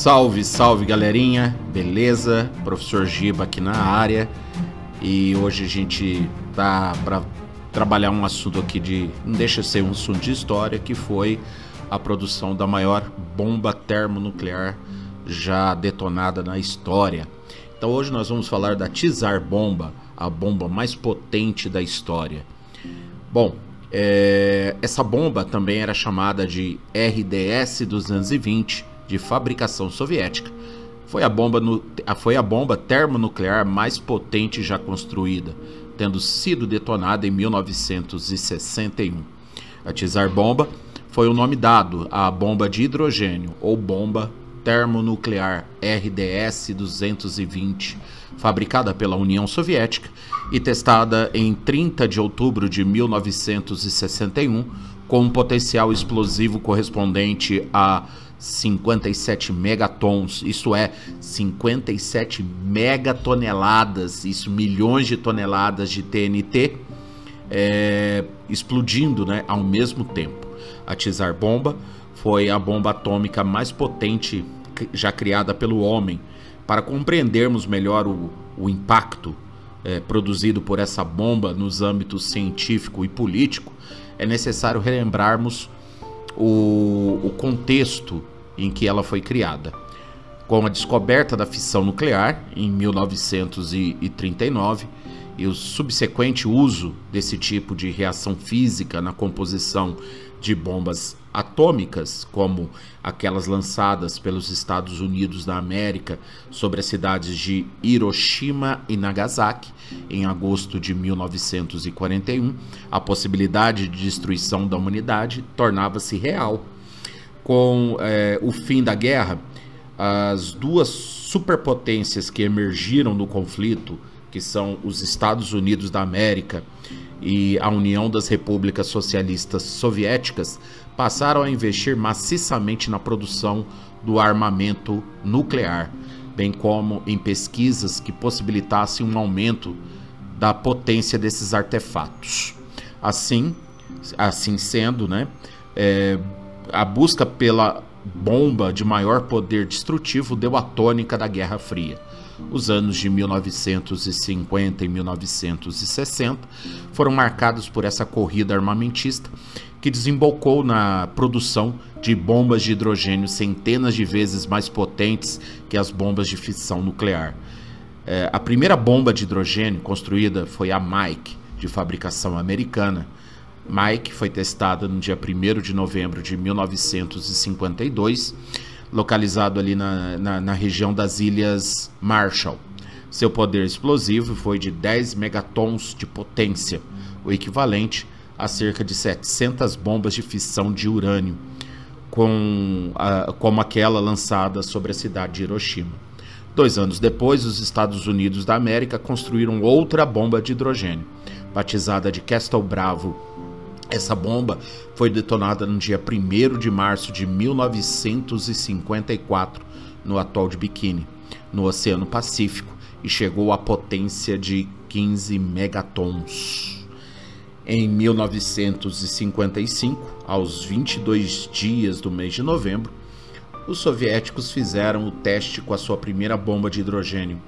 Salve, salve galerinha, beleza? Professor Giba aqui na área e hoje a gente tá para trabalhar um assunto aqui de não deixa de ser um assunto de história que foi a produção da maior bomba termonuclear já detonada na história. Então hoje nós vamos falar da Tsar Bomba, a bomba mais potente da história. Bom, é, essa bomba também era chamada de RDS-220, de fabricação soviética. Foi a, bomba no, foi a bomba termonuclear mais potente já construída, tendo sido detonada em 1961. A Tsar Bomba foi o nome dado à bomba de hidrogênio ou bomba termonuclear RDS-220, fabricada pela União Soviética e testada em 30 de outubro de 1961, com um potencial explosivo correspondente a 57 megatons, isso é 57 megatoneladas, isso milhões de toneladas de TNT é, explodindo né, ao mesmo tempo. A Tsar Bomba foi a bomba atômica mais potente já criada pelo homem. Para compreendermos melhor o, o impacto é, produzido por essa bomba nos âmbitos científico e político, é necessário relembrarmos o, o contexto em que ela foi criada. Com a descoberta da fissão nuclear em 1939 e o subsequente uso desse tipo de reação física na composição de bombas atômicas, como aquelas lançadas pelos Estados Unidos da América sobre as cidades de Hiroshima e Nagasaki em agosto de 1941, a possibilidade de destruição da humanidade tornava-se real. Com é, o fim da guerra, as duas superpotências que emergiram no conflito, que são os Estados Unidos da América e a União das Repúblicas Socialistas Soviéticas passaram a investir maciçamente na produção do armamento nuclear, bem como em pesquisas que possibilitassem um aumento da potência desses artefatos. Assim, assim sendo, né, é, a busca pela bomba de maior poder destrutivo deu a tônica da Guerra Fria. Os anos de 1950 e 1960 foram marcados por essa corrida armamentista que desembocou na produção de bombas de hidrogênio centenas de vezes mais potentes que as bombas de fissão nuclear. É, a primeira bomba de hidrogênio construída foi a Mike, de fabricação americana. Mike foi testada no dia 1 de novembro de 1952 localizado ali na, na, na região das Ilhas Marshall. Seu poder explosivo foi de 10 megatons de potência, o equivalente a cerca de 700 bombas de fissão de urânio, com a, como aquela lançada sobre a cidade de Hiroshima. Dois anos depois, os Estados Unidos da América construíram outra bomba de hidrogênio, batizada de Castle Bravo essa bomba foi detonada no dia 1 de março de 1954 no atol de Bikini, no Oceano Pacífico, e chegou à potência de 15 megatons. Em 1955, aos 22 dias do mês de novembro, os soviéticos fizeram o teste com a sua primeira bomba de hidrogênio,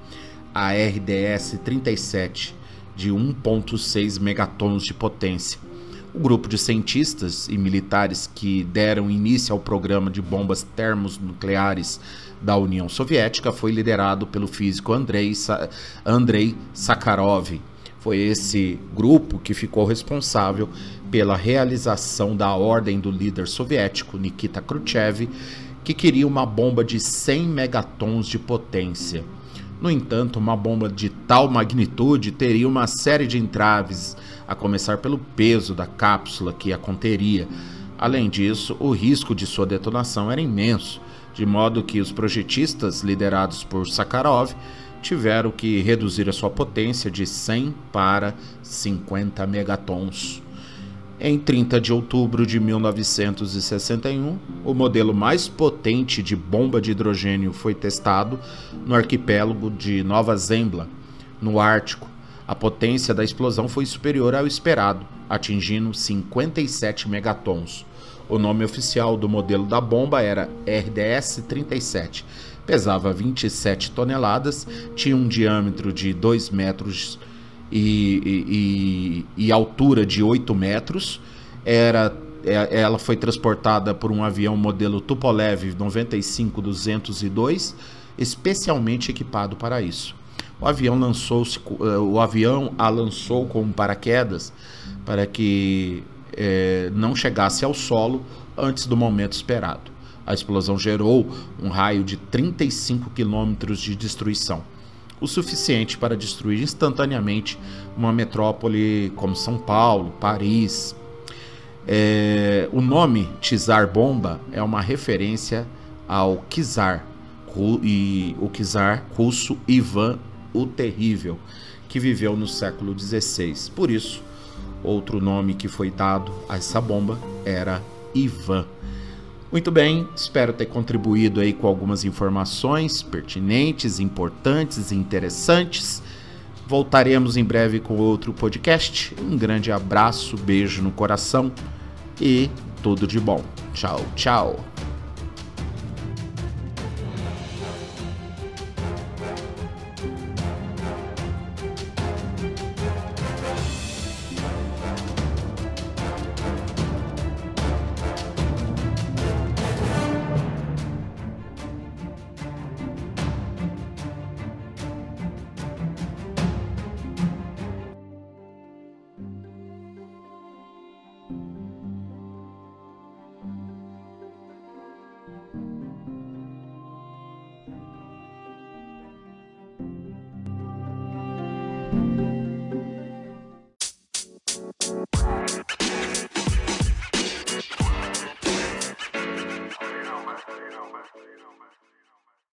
a RDS-37, de 1,6 megatons de potência o grupo de cientistas e militares que deram início ao programa de bombas termonucleares da União Soviética foi liderado pelo físico Andrei, Sa Andrei Sakharov. Foi esse grupo que ficou responsável pela realização da ordem do líder soviético Nikita Khrushchev, que queria uma bomba de 100 megatons de potência. No entanto, uma bomba de tal magnitude teria uma série de entraves, a começar pelo peso da cápsula que a conteria. Além disso, o risco de sua detonação era imenso, de modo que os projetistas liderados por Sakharov tiveram que reduzir a sua potência de 100 para 50 megatons. Em 30 de outubro de 1961, o modelo mais potente de bomba de hidrogênio foi testado no arquipélago de Nova Zembla, no Ártico. A potência da explosão foi superior ao esperado, atingindo 57 megatons. O nome oficial do modelo da bomba era RDS-37. Pesava 27 toneladas, tinha um diâmetro de 2 metros e, e, e altura de 8 metros. Era é, ela foi transportada por um avião modelo Tupolev 95-202, especialmente equipado para isso. O avião lançou eh, o avião a lançou com paraquedas para que é, não chegasse ao solo antes do momento esperado. A explosão gerou um raio de 35 quilômetros de destruição, o suficiente para destruir instantaneamente uma metrópole como São Paulo, Paris. É, o nome Tsar Bomba é uma referência ao czar, e o czar russo Ivan o Terrível, que viveu no século XVI. Por isso, outro nome que foi dado a essa bomba era Ivan. Muito bem, espero ter contribuído aí com algumas informações pertinentes, importantes e interessantes. Voltaremos em breve com outro podcast. Um grande abraço, beijo no coração e tudo de bom. Tchau, tchau.